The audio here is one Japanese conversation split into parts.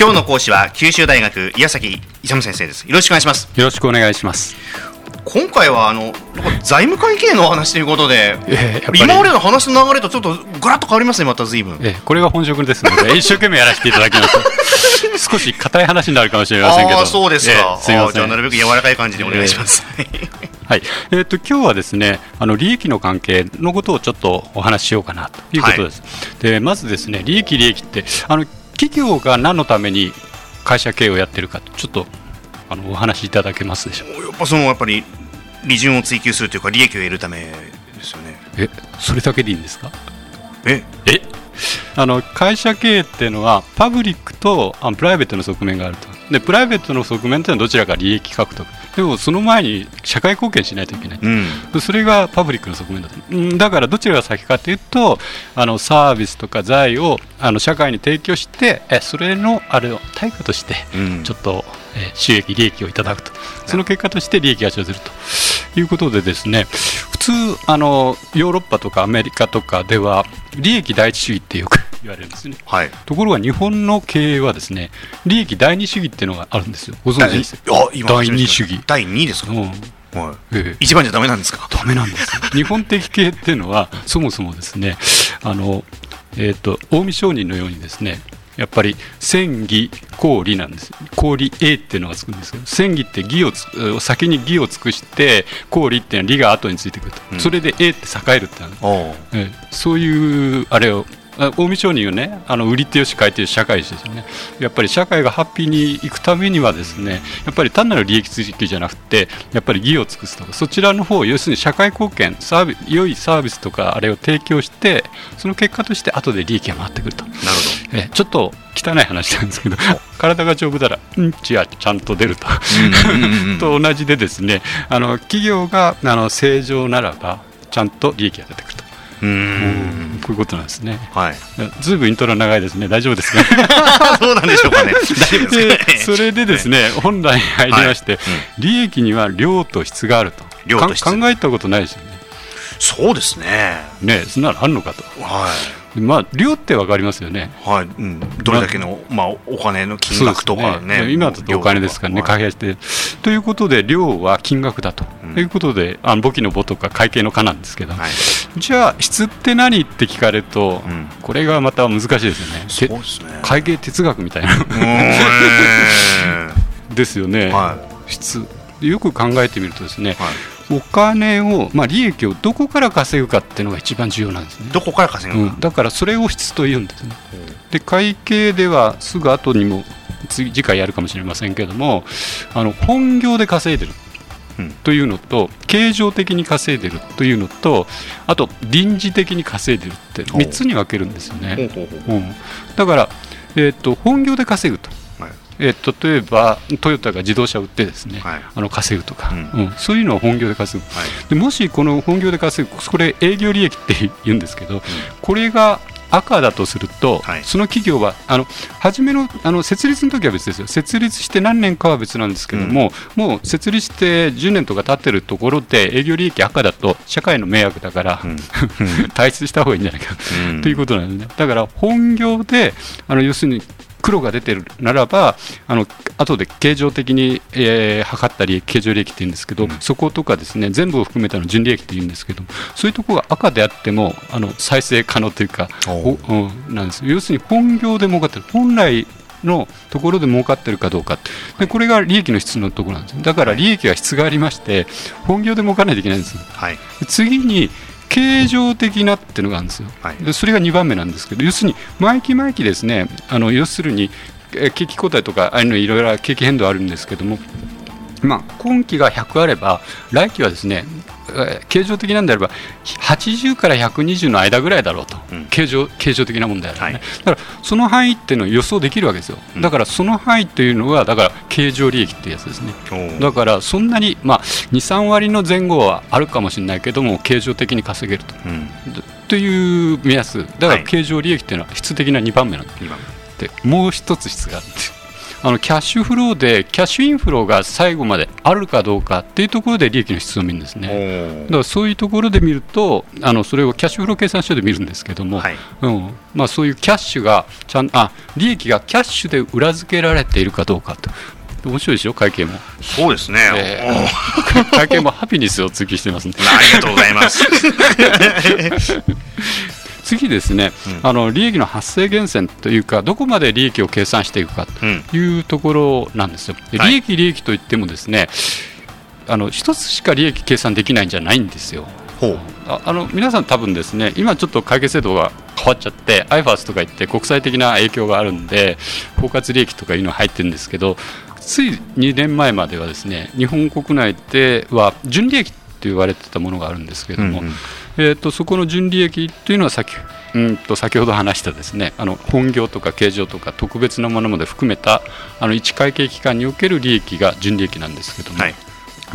今日の講師は九州大学岩崎勇先生です。よろしくお願いします。よろしくお願いします。今回はあの財務会計のお話ということで、えー、今までの話の流れとちょっとガラッと変わりますねまた随分、えー、これが本職ですので 一生懸命やらせていただきます。少し硬い話になるかもしれませんけど。そうですか、えー、すみません。じゃあなるべく柔らかい感じでお願いします、えーはい。えーと、今日はですねあの利益の関係のことをちょっとお話ししようかなということです。はい、でまずですね利益、利益ってあの企業が何のために会社経営をやってるかちょっとあのお話しいただけますでしょうやっぱそのやっぱり利潤を追求するというか利益を得るためですよね。えそれだけでいいんですか？え？え？あの会社経営っていうのはパブリックとあプライベートの側面があると。でプライベートの側面というのはどちらか利益獲得？でもその前に社会貢献しないといけない、うん、それがパブリックの側面だと。だからどちらが先かというとあのサービスとか財をあの社会に提供してえそれのあれを対価としてちょっと、え収益利益をいただくと。その結果として利益が生じるということでですね普通あのヨーロッパとかアメリカとかでは利益第一主義ってよく言われるんですね、はい、ところが日本の経営はですね利益第二主義っていうのがあるんですよ。ご存知です第二主義。第二ですか、うん。はい、ええ、一番じゃダメなんですか？ダメなんです 日本的経営っていうのはそもそもですねあの、えーと、近江商人のようにですねやっぱり戦義公理なんです。公 A っていうのがつくんですけど戦義って義を先に義を尽くして公理っていうのは理が後についてくると、うん、それで A って栄えるって、え。そういうあれを近江商人をね。あの売り手よし買い手よし社会ですよね。やっぱり社会がハッピーにいくためにはですねやっぱり単なる利益追求じゃなくてやっぱり義を尽くすとかそちらの方要するに社会貢献サービ良いサービスとかあれを提供してその結果として後で利益が回ってくると。なるほど。えちょっと汚い話なんですけど体が丈夫ならうんちはちゃんと出ると。と同じでですねあの企業があの正常ならばちゃんと利益が出てくる。とうんこういうことなんですね。はい。ずいぶんイントロ長いですね。大丈夫ですか。そうなんでしょうかね。大丈夫ですか、ね、それでですね、本来に入りまして、利益には量と質があると。量と質。考えたことないですよね。そうですね。ね、そんなのあるのかと。はい。まあ、量って分かりますよね、はいうん、どれだけの、まあ、お金の金額とかね、ね。今だとお金ですからね、開発して。ということで、量は金額だと、うん、いうことで、あの簿記の簿とか会計の課なんですけど、はい、じゃあ、質って何って聞かれると、うん、これがまた難しいですよね、そうですね。会計哲学みたいな。ですよね、はい、質。よく考えてみるとですね、はいお金を、まあ、利益をどこから稼ぐかっていうのが一番重要なんですね。どこから稼ぐか、うん、だからそれを質というんですね。で会計ではすぐ後にも次次回やるかもしれませんけどもあの本業で稼いでるというのと、経常的に稼いでるというのとあと臨時的に稼いでるって3つに分けるんですよね。うん、だから、えーと本業で稼ぐとえー、例えばトヨタが自動車を売ってですね、はい、あの稼ぐとか、うん、うん、そういうのを本業で稼ぐ、はい、でもしこの本業で稼ぐこれ営業利益って言うんですけど、うん、これが赤だとすると、はい、その企業はあの初めのあの設立の時は別ですよ。設立して何年かは別なんですけども、うん、もう設立して10年とか経ってるところで営業利益赤だと社会の迷惑だから、うん、退出した方がいいんじゃないか、うん、ということなんですね。だから本業であの要するに黒が出てるならばあの後で経常的に、えー、測ったり経常利益って言うんですけど、うん、そことかですね全部を含めたの純利益って言うんですけどそういうところが赤であってもあの再生可能というかお、う。ん、なんです。要するに本業で儲かってる。本来のところで儲かってるかどうか。でこれが利益の質のところなんです。だから利益は質がありまして本業で儲かないといけないんです、はい、次に形状的なっていうのがあるんですよ、はい、でそれが2番目なんですけど要するに毎期毎期ですねあの要するに景気後退とかああいうのいろいろ景気変動あるんですけどもまあ、今期が100あれば来期はですね形状的なんであれば80から120の間ぐらいだろうと、うん、形状形状的なもんであればね、はい、だからその範囲っていうのを予想できるわけですよ、うん、だからその範囲というのはだから形状利益っていうやつですね。だからそんなに、まあ、23割の前後はあるかもしれないけども形状的に稼げると、うん、という目安。だから形状利益っていうのは質的な2番目なんで、はい、もう一つ質があってあのキャッシュフローでキャッシュインフローが最後まであるかどうかっていうところで利益の質を見るんですね。だからそういうところで見るとあのそれをキャッシュフロー計算書で見るんですけども、はい、うん。まあ、そういうキャッシュがちゃんあ利益がキャッシュで裏付けられているかどうかと。面白いでしょ会計も。そうですね、えー、会計もハピネスを追求してますねありがとうございます 次ですね、うん、あの利益の発生源泉というかどこまで利益を計算していくかというところなんですよ、うん、利益利益といってもですね、あの一つしか利益計算できないんじゃないんですよ。ああの皆さん多分ですね今ちょっと会計制度が変わっちゃって IFAS とか言って国際的な影響があるんで包括利益とかいうの入ってるんですけどつい2年前まではですね日本国内では純利益って言われてたものがあるんですけれども、うんうん、えーと、そこの純利益というのは先うん。と先ほど話したですねあの本業とか経常とか特別なものまで含めたあの一会計期間における利益が純利益なんですけども、はい、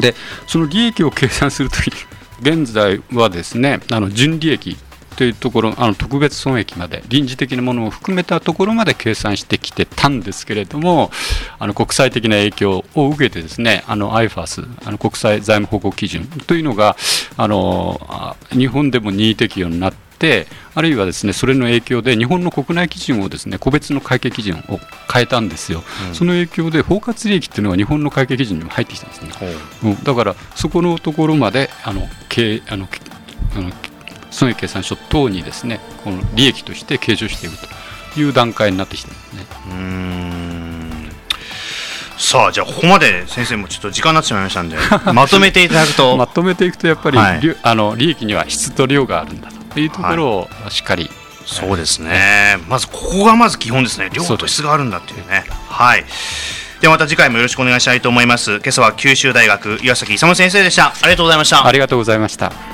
でその利益を計算するときに現在はですねあの純利益というところあの特別損益まで臨時的なものを含めたところまで計算してきてたんですけれどもあの国際的な影響を受けてですねあの IFAS あの国際財務報告基準というのがあの日本でも任意適用になってあるいはですねそれの影響で日本の国内基準をですね個別の会計基準を変えたんですよ、うん、その影響で包括利益っていうのは日本の会計基準にも入ってきたんですね、うん、だからそこのところまであの経あのあの損益計算書等にですねこの利益として計上していくという段階になってきてますね。うん。さあじゃあここまで先生もちょっと時間になってしまいましたんで まとめていただくと。まとめていくとやっぱり、はい、あの利益には質と量があるんだというところをしっかり、はい、そうですね、まずここがまず基本ですね。量と質があるんだっていうね。はい。ではまた次回もよろしくお願いしたいと思います。今朝は九州大学岩崎勇先生でした。ありがとうございました。ありがとうございました